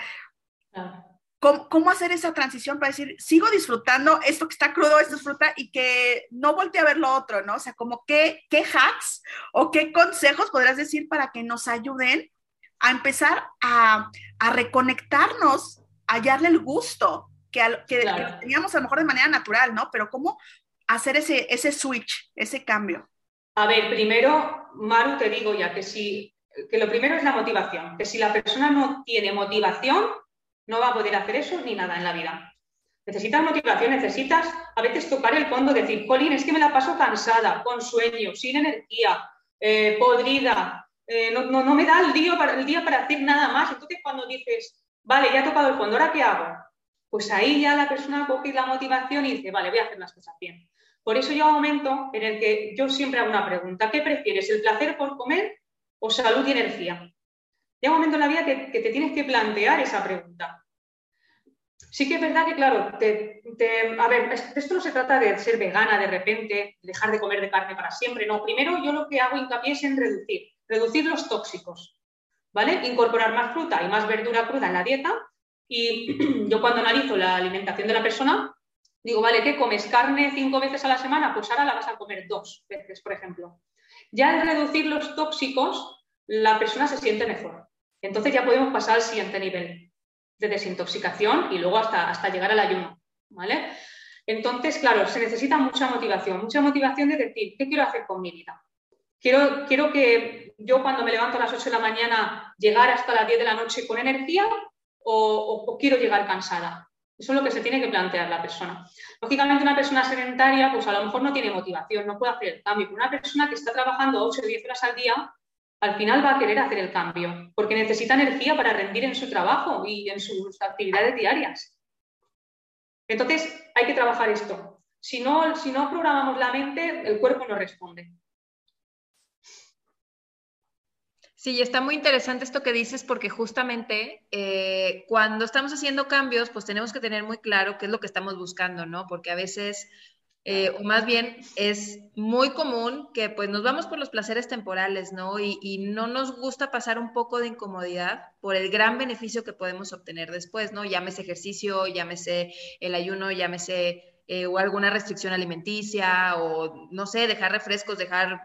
¿cómo, hacer esa transición para decir, sigo disfrutando esto que está crudo, esto es fruta, y que no voltee a ver lo otro, ¿no? O sea, como qué, qué hacks o qué consejos podrás decir para que nos ayuden a empezar a, reconectarnos, a hallarle el gusto que, que, teníamos a lo mejor de manera natural, ¿no? Pero cómo hacer ese, ese switch, ese cambio. A ver, primero, Maru, te digo ya que si que lo primero es la motivación, que si la persona no tiene motivación, no va a poder hacer eso ni nada en la vida. Necesitas motivación, necesitas a veces tocar el fondo, decir, Colin, es que me la paso cansada, con sueño, sin energía, eh, podrida, eh, no, no, me da el día, para, el día para hacer nada más. Entonces, cuando dices, vale, ya he tocado el fondo, ¿ahora qué hago? Pues ahí ya la persona coge la motivación y dice, vale, voy a hacer las cosas bien. Por eso un momento en el que yo siempre hago una pregunta, ¿qué prefieres, el placer por comer o salud y energía? Llega un momento en la vida que, te tienes que plantear esa pregunta. Sí que es verdad que, claro, a ver, esto no se trata de ser vegana de repente, dejar de comer de carne para siempre, no. Primero yo lo que hago hincapié es en reducir, reducir los tóxicos, ¿vale? Incorporar más fruta y más verdura cruda en la dieta y yo cuando analizo la alimentación de la persona, digo, vale, ¿qué comes? ¿Carne cinco veces a la semana? Pues ahora la vas a comer dos veces, por ejemplo. Ya al reducir los tóxicos, la persona se siente mejor. Entonces ya podemos pasar al siguiente nivel de desintoxicación y luego hasta, hasta llegar al ayuno. ¿vale? Entonces, claro, se necesita mucha motivación, mucha motivación de decir, ¿qué quiero hacer con mi vida? Quiero, quiero que yo cuando me levanto a las 8 de la mañana llegar hasta las 10 de la noche con energía o quiero llegar cansada. Eso es lo que se tiene que plantear la persona. Lógicamente, una persona sedentaria, pues a lo mejor no tiene motivación, no puede hacer el cambio. Pero una persona que está trabajando 8 o 10 horas al día, al final va a querer hacer el cambio, porque necesita energía para rendir en su trabajo y en sus actividades diarias. Entonces, hay que trabajar esto. Si no, si no programamos la mente, el cuerpo no responde. Sí, está muy interesante esto que dices porque justamente eh, cuando estamos haciendo cambios, pues tenemos que tener muy claro qué es lo que estamos buscando, ¿no? Porque a veces, eh, o más bien es muy común que pues nos vamos por los placeres temporales, ¿no? Y, no nos gusta pasar un poco de incomodidad por el gran beneficio que podemos obtener después, ¿no? Llámese ejercicio, llámese el ayuno, llámese eh, o alguna restricción alimenticia o no sé, dejar refrescos, dejar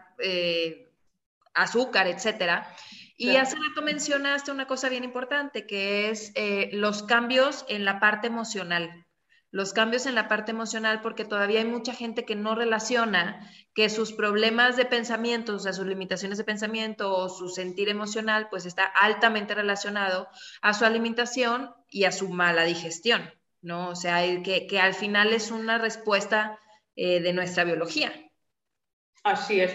azúcar, etcétera. Y hace rato mencionaste una cosa bien importante, que es eh, los cambios en la parte emocional. Los cambios en la parte emocional, porque todavía hay mucha gente que no relaciona que sus problemas de pensamiento, o sea, sus limitaciones de pensamiento o su sentir emocional, pues está altamente relacionado a su alimentación y a su mala digestión, ¿no? O sea, que, que al final es una respuesta eh, de nuestra biología. Así es.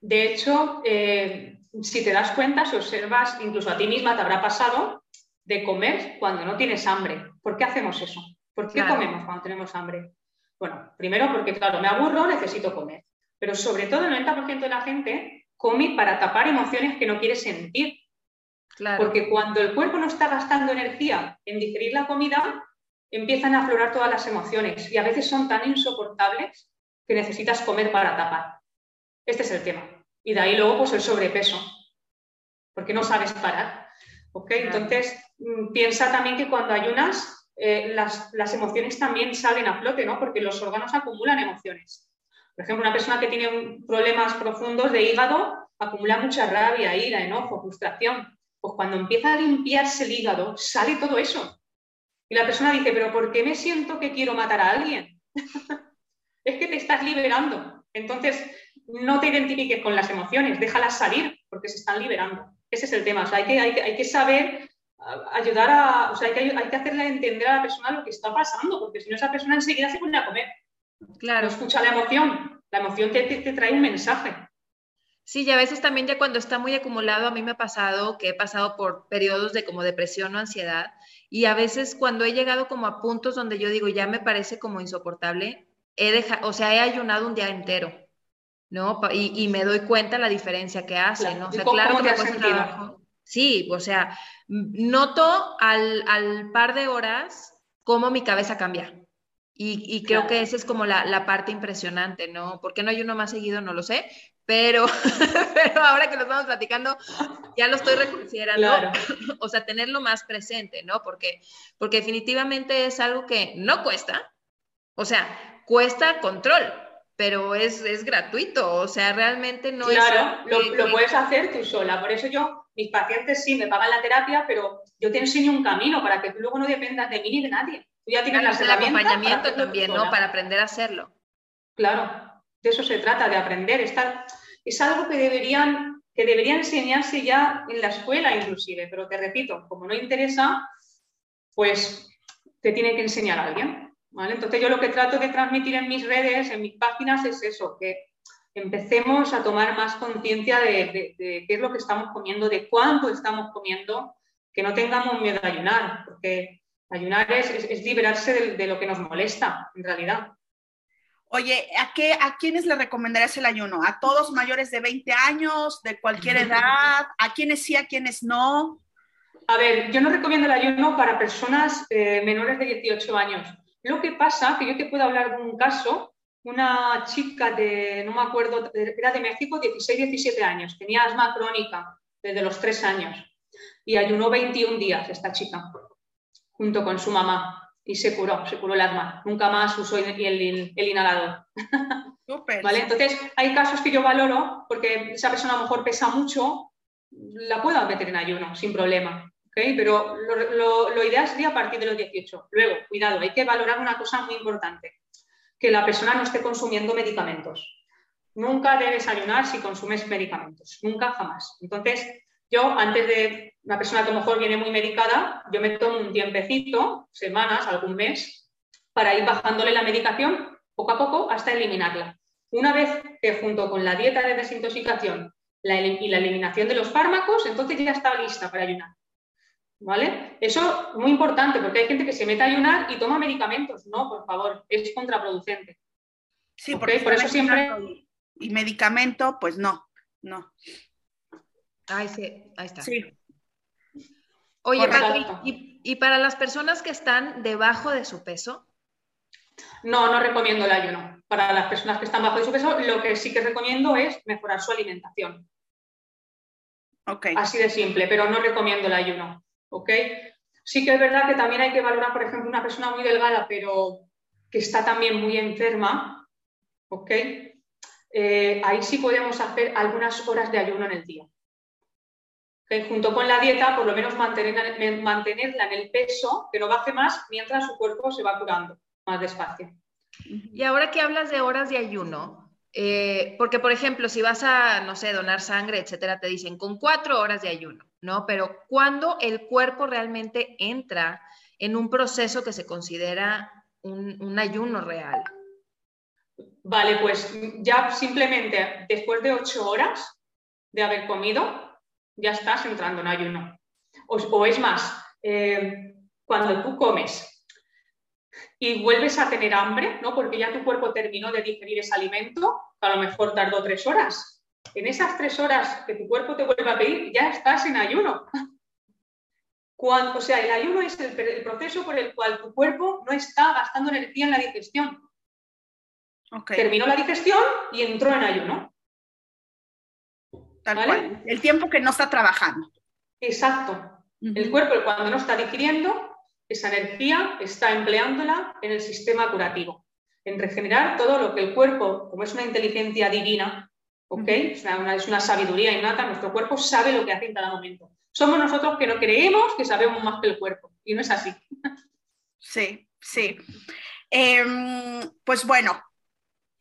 De hecho, eh, si te das cuenta, si observas, incluso a ti misma te habrá pasado de comer cuando no tienes hambre. ¿Por qué hacemos eso? ¿Por qué comemos cuando tenemos hambre? Bueno, primero porque, claro, me aburro, necesito comer. Pero sobre todo el 90% de la gente come para tapar emociones que no quiere sentir. Porque cuando el cuerpo no está gastando energía en digerir la comida, empiezan a aflorar todas las emociones y a veces son tan insoportables que necesitas comer para tapar. Este es el tema. Y de ahí luego pues el sobrepeso, porque no sabes parar. Entonces, mm, piensa también que cuando ayunas, eh, las, las, emociones también salen a flote, ¿no? Porque los órganos acumulan emociones. Por ejemplo, una persona que tiene problemas profundos de hígado acumula mucha rabia, ira, enojo, frustración. pues cuando empieza a limpiarse el hígado, sale todo eso. Y la persona dice, pero ¿por qué me siento que quiero matar a alguien? es que te estás liberando. Entonces, no te identifiques con las emociones, déjalas salir porque se están liberando. Ese es el tema. O sea, hay que, hay que, saber ayudar a, o sea, hay que, hay que hacerle entender a la persona lo que está pasando, porque si no, esa persona enseguida se pone a comer. Claro. No escucha la emoción. La emoción te, te trae un mensaje. Sí, y a veces también ya cuando está muy acumulado, a mí me ha pasado que he pasado por periodos de como depresión o ansiedad, y a veces cuando he llegado como a puntos donde yo digo, ya me parece como insoportable, he dejado, o sea, he ayunado un día entero, ¿no? Y, me doy cuenta la diferencia que hace, ¿no? O sea, claro que me trabajo. Sí, o sea, noto al, al, par de horas cómo mi cabeza cambia. Y, creo que esa es como la, la, parte impresionante, ¿no? ¿Por qué no hay uno más seguido? No lo sé, pero, pero ahora que lo estamos platicando, ya lo estoy reconsiderando, o sea, tenerlo más presente, ¿no? Porque, porque definitivamente es algo que no cuesta, o sea, cuesta control, pero es, es gratuito, o sea, realmente no es... Claro, lo, lo puedes hacer tú sola, por eso yo, mis pacientes sí me pagan la terapia, pero yo te enseño un camino para que tú luego no dependas de mí ni de nadie. Tú ya tienes las el acompañamiento también, ¿no? Para aprender a hacerlo. Claro, de eso se trata, de aprender. Estar, es algo que deberían, que debería enseñarse ya en la escuela inclusive, pero te repito, como no interesa, pues te tiene que enseñar alguien. ¿Vale? Entonces yo lo que trato de transmitir en mis redes, en mis páginas, es eso, que empecemos a tomar más conciencia de, qué es lo que estamos comiendo, de cuánto estamos comiendo, que no tengamos miedo a ayunar, porque ayunar es, liberarse de lo que nos molesta, en realidad. Oye, ¿a, qué, ¿a quiénes le recomendarías el ayuno? ¿A todos mayores de 20 años, de cualquier edad? ¿A quiénes sí, a quiénes no? A ver, yo no recomiendo el ayuno para personas eh, menores de 18 años. Lo que pasa, que yo te puedo hablar de un caso, una chica de, no me acuerdo, era de México, 16, 17 años, tenía asma crónica desde los 3 años y ayunó 21 días esta chica, junto con su mamá y se curó, se curó el asma. Nunca más usó el, el, inhalador. ¿Vale? Entonces, hay casos que yo valoro porque esa persona a lo mejor pesa mucho, la puedo meter en ayuno sin problema. Pero lo, lo, ideal sería a partir de los 18. Luego, cuidado, hay que valorar una cosa muy importante, que la persona no esté consumiendo medicamentos. Nunca debes ayunar si consumes medicamentos, nunca jamás. Entonces, yo, antes de una persona que a lo mejor viene muy medicada, yo me tomo un tiempecito, semanas, algún mes, para ir bajándole la medicación poco a poco hasta eliminarla. Una vez que junto con la dieta de desintoxicación y la eliminación de los fármacos, entonces ya está lista para ayunar. ¿Vale? Eso es muy importante porque hay gente que se mete a ayunar y toma medicamentos. No, por favor, es contraproducente. Sí, porque por eso siempre. Y medicamento, pues no, no. Ay, sí, ahí está. Sí. Oye, ¿y, para las personas que están debajo de su peso? No, no recomiendo el ayuno. Para las personas que están bajo de su peso, lo que sí que recomiendo es mejorar su alimentación. Okay. Así de simple, pero no recomiendo el ayuno. ¿Ok? Sí que es verdad que también hay que valorar, por ejemplo, una persona muy delgada, pero que está también muy enferma, ¿ok? Eh, ahí sí podemos hacer algunas horas de ayuno en el día junto con la dieta, por lo menos mantenerla en el peso, que no baje más mientras su cuerpo se va curando más despacio. Y ahora que hablas de horas de ayuno, eh, porque por ejemplo, si vas a, no sé, donar sangre, etcétera, te dicen con cuatro horas de ayuno, ¿no? Pero ¿cuándo el cuerpo realmente entra en un proceso que se considera un, un ayuno real? Vale, pues ya simplemente después de ocho horas de haber comido, ya estás entrando en ayuno. O, es más, eh, cuando tú comes y vuelves a tener hambre, ¿no? porque ya tu cuerpo terminó de digerir ese alimento, a lo mejor tardó tres horas. En esas tres horas que tu cuerpo te vuelve a pedir, ya estás en ayuno. Cuando, o sea, el ayuno es el, proceso por el cual tu cuerpo no está gastando energía en la digestión. Terminó la digestión y entró en ayuno. El tiempo que no está trabajando. Exacto. El cuerpo cuando no está digiriendo, esa energía está empleándola en el sistema curativo, en regenerar todo lo que el cuerpo, como es una inteligencia divina, ¿ok? es, una, sabiduría innata, nuestro cuerpo sabe lo que hace en cada momento. Somos nosotros que no creemos que sabemos más que el cuerpo. Y no es así. Sí, sí. Em, pues bueno,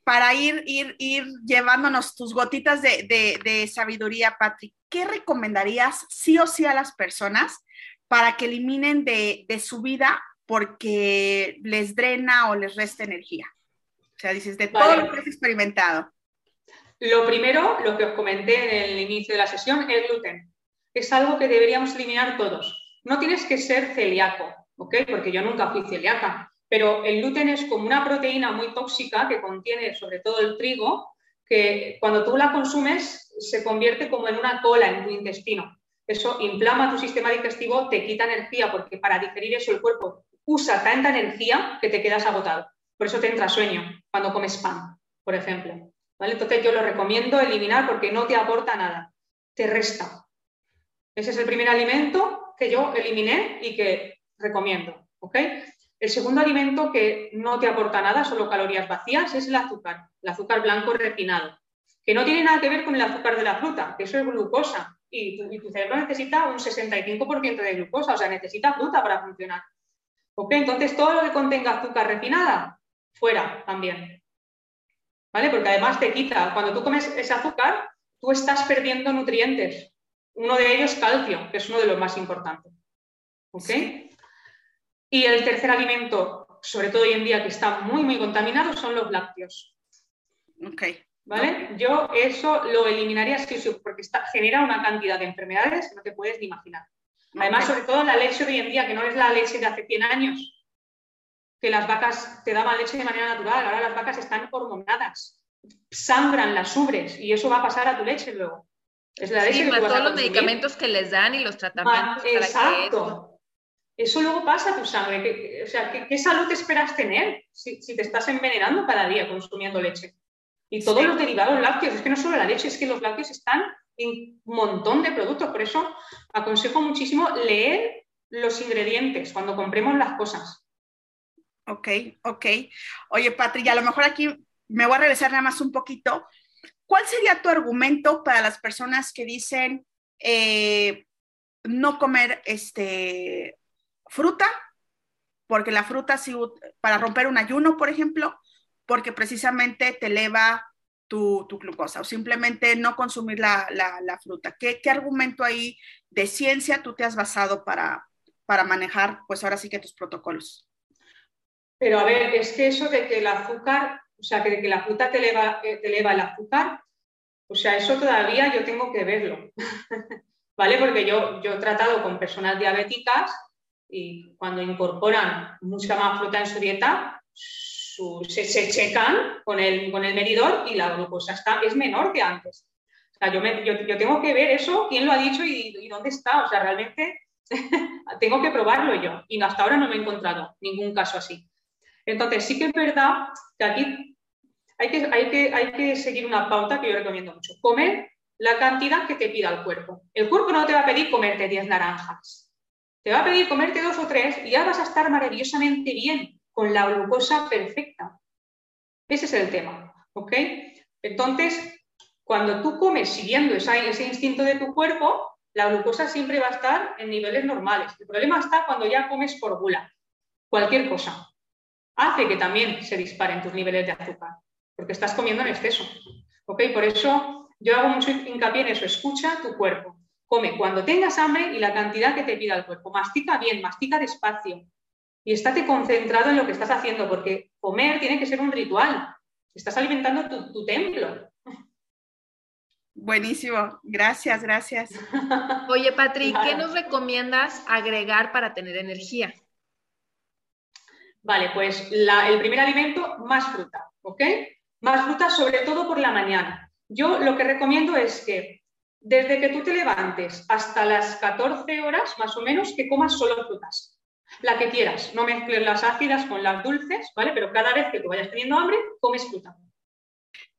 para ir, ir, ir llevándonos tus gotitas de, sabiduría, Patrick, ¿qué recomendarías sí o sí a las personas para que eliminen de, de su vida porque les drena o les resta energía? O sea, dices, de todo lo que has experimentado. Lo primero, lo que os comenté en el inicio de la sesión, es gluten. Es algo que deberíamos eliminar todos. No tienes que ser celíaco, ¿ok? Porque yo nunca fui celíaca, pero el gluten es como una proteína muy tóxica que contiene sobre todo el trigo, que cuando tú la consumes se convierte como en una cola en tu intestino. Eso inflama tu sistema digestivo, te quita energía, porque para digerir eso el cuerpo usa tanta energía que te quedas agotado. Por eso te entra sueño cuando comes pan, por ejemplo. Entonces yo lo recomiendo eliminar porque no te aporta nada, te resta. Ese es el primer alimento que yo eliminé y que recomiendo. El segundo alimento que no te aporta nada, solo calorías vacías, es el azúcar, el azúcar blanco refinado, que no tiene nada que ver con el azúcar de la fruta, que eso es glucosa. Y tu, y tu cerebro necesita un 65% de glucosa, o sea, necesita fruta para funcionar. ¿Ok? Entonces, todo lo que contenga azúcar refinada, fuera también. ¿Vale? Porque además te quita, cuando tú comes ese azúcar, tú estás perdiendo nutrientes. Uno de ellos calcio, que es uno de los más importantes. ¿Ok? Y el tercer alimento, sobre todo hoy en día que está muy, muy contaminado, son los lácteos. Ok. ¿Vale? Yo eso lo eliminaría porque está, genera una cantidad de enfermedades que no te puedes ni imaginar. Además, sobre todo la leche hoy en día, que no es la leche de hace 100 años, que las vacas te daban leche de manera natural, ahora las vacas están hormonadas, sangran las ubres y eso va a pasar a tu leche luego. Es la leche sí, que todos los medicamentos que les dan y los tratamientos. exacto. eso... luego pasa a tu sangre. o sea, ¿qué, salud esperas tener si, te estás envenenando cada día consumiendo leche? Y todos los derivados lácteos, es que no solo la leche, es que los lácteos están en un montón de productos. Por eso aconsejo muchísimo leer los ingredientes cuando compremos las cosas. Ok, ok. Oye, Patri, a lo mejor aquí me voy a regresar nada más un poquito. ¿Cuál sería tu argumento para las personas que dicen eh, no comer este, fruta? Porque la fruta, sí, para romper un ayuno, por ejemplo, porque precisamente te eleva tu, glucosa, o simplemente no consumir la, fruta. ¿Qué, ¿Qué, argumento ahí de ciencia tú te has basado para, para manejar, pues ahora sí que tus protocolos? Pero a ver, es que eso de que el azúcar, o sea, que, la fruta te eleva, eh, te eleva el azúcar, o sea, eso todavía yo tengo que verlo, ¿vale? Porque yo, yo he tratado con personas diabéticas y cuando incorporan mucha más fruta en su dieta, se, checan con el, con el medidor y la glucosa está, es menor que antes. O sea, yo, yo, tengo que ver eso, quién lo ha dicho y dónde está. O sea, realmente tengo que probarlo yo. Y hasta ahora no me he encontrado ningún caso así. Entonces, sí que es verdad que aquí hay que, hay que, seguir una pauta que yo recomiendo mucho. Comer la cantidad que te pida el cuerpo. El cuerpo no te va a pedir comerte 10 naranjas. Te va a pedir comerte dos o tres y ya vas a estar maravillosamente bien, con la glucosa perfecta. Ese es el tema, ¿ok? Entonces, cuando tú comes siguiendo ese instinto de tu cuerpo, la glucosa siempre va a estar en niveles normales. El problema está cuando ya comes por gula, cualquier cosa hace que también se disparen tus niveles de azúcar, porque estás comiendo en exceso. ¿Ok? Por eso yo hago mucho hincapié en eso, escucha tu cuerpo. Come cuando tengas hambre y la cantidad que te pida el cuerpo. Mastica bien, mastica despacio. Y estate concentrado en lo que estás haciendo, porque comer tiene que ser un ritual. Estás alimentando tu, templo. Buenísimo, gracias, gracias. Oye, Patrick, ¿qué nos recomiendas agregar para tener energía? Vale, pues el primer alimento, más fruta, ¿ok? Más fruta, sobre todo por la mañana. Yo lo que recomiendo es que desde que tú te levantes hasta las 14 horas, más o menos, que comas solo frutas. La que quieras, no mezcles las ácidas con las dulces, ¿vale? Pero cada vez que tú vayas teniendo hambre, comes fruta.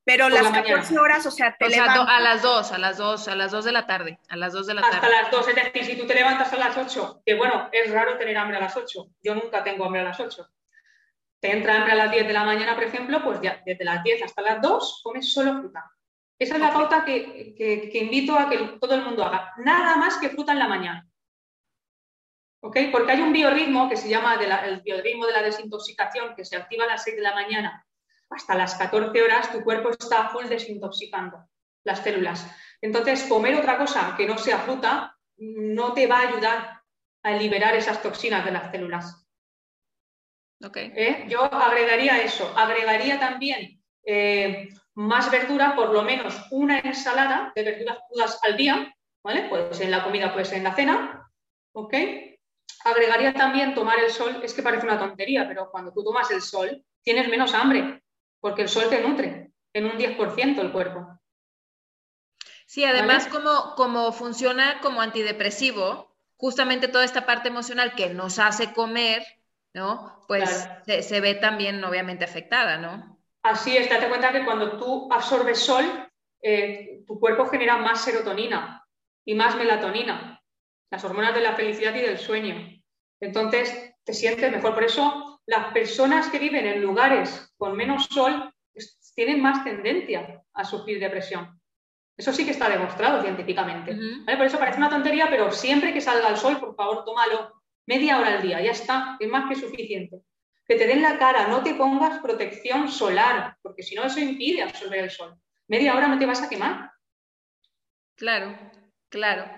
Pero las 14 horas, o sea, te levantas... a las 2, a las 2, a las 2 de la tarde, a las 2 de la tarde. Hasta las 2, es decir, si tú te levantas a las 8, que bueno, es raro tener hambre a las 8, yo nunca tengo hambre a las 8, te entra hambre a las 10 de la mañana, por ejemplo, pues ya desde las 10 hasta las 2 comes solo fruta. Esa es la pauta que, invito a que todo el mundo haga. Nada más que fruta en la mañana. ¿Ok? Porque hay un biorritmo que se llama el biorritmo de la desintoxicación, que se activa a las 6 de la mañana hasta las 14 horas, tu cuerpo está full desintoxicando las células. Entonces, comer otra cosa que no sea fruta no te va a ayudar a liberar esas toxinas de las células. Okay. ¿Eh? Yo agregaría eso, agregaría también eh, más verdura, por lo menos una ensalada de verduras crudas al día, ¿vale? Pues en la comida, pues en la cena, ¿ok? Agregaría también tomar el sol, es que parece una tontería, pero cuando tú tomas el sol tienes menos hambre, porque el sol te nutre en un 10% el cuerpo. Sí, además como, como funciona como antidepresivo, justamente toda esta parte emocional que nos hace comer, ¿no? Pues se, ve también obviamente afectada, ¿no? Así es, date cuenta que cuando tú absorbes sol, eh, tu cuerpo genera más serotonina y más melatonina, las hormonas de la felicidad y del sueño. Entonces, te sientes mejor. Por eso, las personas que viven en lugares con menos sol tienen más tendencia a sufrir depresión. Eso sí que está demostrado científicamente. Por eso parece una tontería, pero siempre que salga el sol, por favor, tómalo media hora al día, ya está, es más que suficiente. Que te den la cara, no te pongas protección solar, porque si no eso impide absorber el sol. Media hora no te vas a quemar. Claro, claro.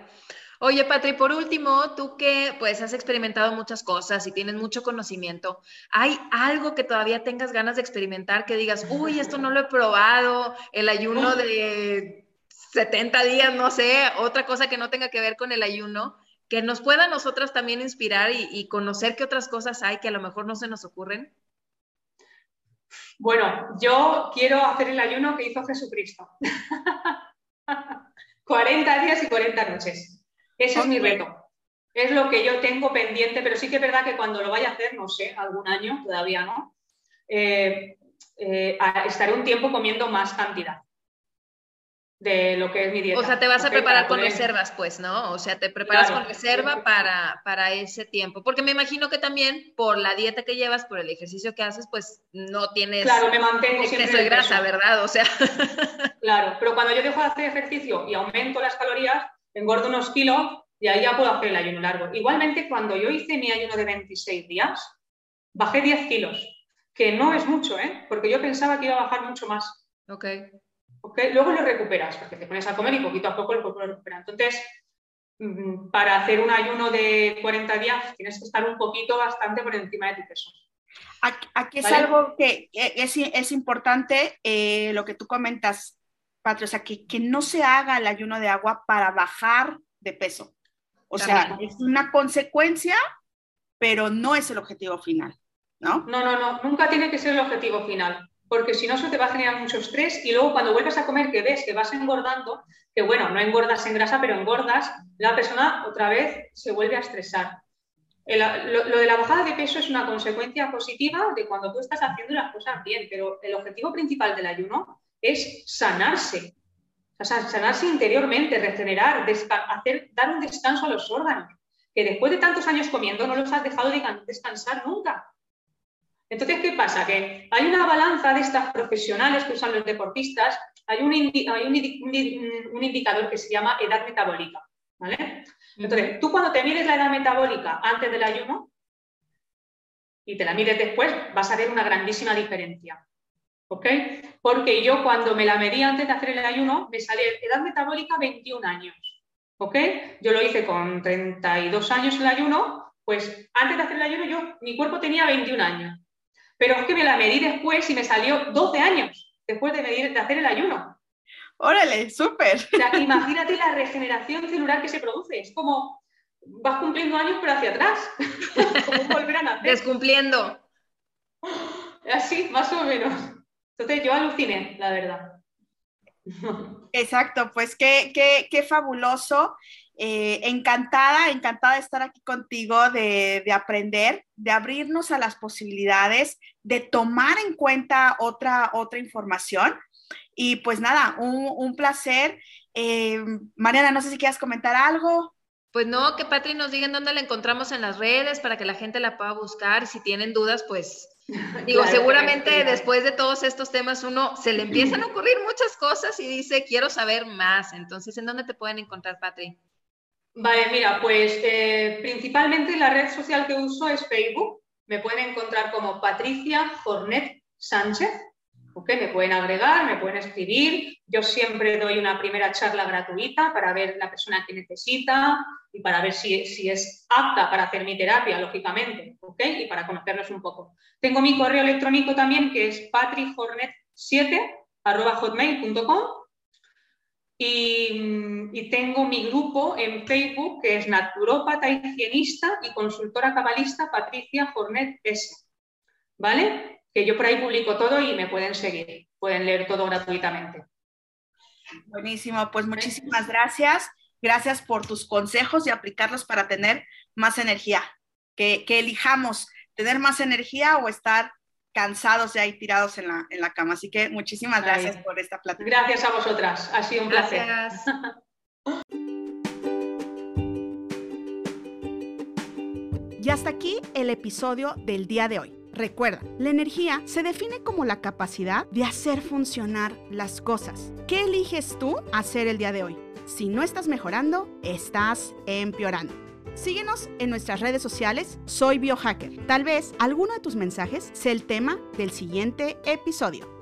Oye, Patri, por último, tú que pues has experimentado muchas cosas y tienes mucho conocimiento, ¿hay algo que todavía tengas ganas de experimentar que digas, uy, esto no lo he probado, el ayuno de 70 días, no sé, otra cosa que no tenga que ver con el ayuno, que nos pueda a nosotras también inspirar y, conocer qué otras cosas hay que a lo mejor no se nos ocurren? Bueno, yo quiero hacer el ayuno que hizo Jesucristo. 40 días y 40 noches. Ese es mi reto. Es lo que yo tengo pendiente, pero sí que es verdad que cuando lo vaya a hacer, no sé, algún año, todavía no, eh, eh, estaré un tiempo comiendo más cantidad de lo que es mi dieta. O sea, te vas a preparar con reservas, pues, ¿no? O sea, te preparas con reserva para, para ese tiempo. Porque me imagino que también por la dieta que llevas, por el ejercicio que haces, pues no tienes claro, me mantengo exceso de grasa, ¿verdad? O sea. Claro, pero cuando yo dejo de hacer ejercicio y aumento las calorías, engordo unos kilos y ahí ya puedo hacer el ayuno largo. Igualmente, cuando yo hice mi ayuno de 26 días, bajé 10 kilos, que no es mucho, ¿eh? Porque yo pensaba que iba a bajar mucho más. Ok. Luego lo recuperas, porque te pones a comer y poquito a poco el cuerpo lo recupera. Entonces, mm, para hacer un ayuno de 40 días tienes que estar un poquito bastante por encima de tu peso. Aquí es algo que es, importante, eh, lo que tú comentas, Patria, o sea, que, que, no se haga el ayuno de agua para bajar de peso. O sea, es una consecuencia, pero no es el objetivo final, ¿no? No, no, no, nunca tiene que ser el objetivo final porque si no eso te va a generar mucho estrés y luego cuando vuelves a comer que ves que vas engordando, que bueno, no engordas en grasa, pero engordas, la persona otra vez se vuelve a estresar. lo, de la bajada de peso es una consecuencia positiva de cuando tú estás haciendo las cosas bien, pero el objetivo principal del ayuno es sanarse, o sea, sanarse interiormente, regenerar, dar un descanso a los órganos, que después de tantos años comiendo no los has dejado de descansar nunca. Entonces, ¿qué pasa? Que hay una balanza de estas profesionales que usan los deportistas, hay un, indicador que se llama edad metabólica. ¿vale? Entonces, tú cuando te mides la edad metabólica antes del ayuno y te la mides después, vas a ver una grandísima diferencia. ¿Ok? Porque yo cuando me la medí antes de hacer el ayuno, me sale edad metabólica 21 años. ¿Ok? Yo lo hice con 32 años el ayuno, pues antes de hacer el ayuno yo, mi cuerpo tenía 21 años. Pero es que me la medí después y me salió 12 años después de, medir, de hacer el ayuno. Órale, súper. O sea, imagínate la regeneración celular que se produce. Es como vas cumpliendo años pero hacia atrás. como volver a nacer. Descumpliendo. Así, más o menos. Entonces yo aluciné, la verdad. Exacto, pues qué, qué, qué fabuloso. Eh, encantada, encantada de estar aquí contigo, de, aprender, de abrirnos a las posibilidades, de tomar en cuenta otra, otra información. Y pues nada, un, placer. Eh, Mariana, no sé si quieras comentar algo. Pues no, que Patri nos diga en dónde la encontramos en las redes para que la gente la pueda buscar. Si tienen dudas, pues digo, seguramente después de todos estos temas uno se le empiezan a ocurrir muchas cosas y dice, quiero saber más. Entonces, ¿en dónde te pueden encontrar, Patri? Vale, mira, pues eh, principalmente la red social que uso es Facebook. Me pueden encontrar como Patricia Jornet Sánchez. Me pueden agregar, me pueden escribir. Yo siempre doy una primera charla gratuita para ver la persona que necesita y para ver si, si es apta para hacer mi terapia, lógicamente, ¿ok? Y para conocernos un poco. Tengo mi correo electrónico también que es patrihornet7 hotmail.com y, y, tengo mi grupo en Facebook que es naturópata higienista y consultora cabalista Patricia Hornet S. ¿Vale? que yo por ahí publico todo y me pueden seguir, pueden leer todo gratuitamente. Buenísimo, pues muchísimas gracias. Gracias por tus consejos y aplicarlos para tener más energía. Que, elijamos tener más energía o estar cansados de ahí tirados en la, en la cama. Así que muchísimas gracias por esta plática. Gracias a vosotras, ha sido un placer. Y hasta aquí el episodio del día de hoy. Recuerda, la energía se define como la capacidad de hacer funcionar las cosas. ¿Qué eliges tú hacer el día de hoy? Si no estás mejorando, estás empeorando. Síguenos en nuestras redes sociales, soy biohacker. Tal vez alguno de tus mensajes sea el tema del siguiente episodio.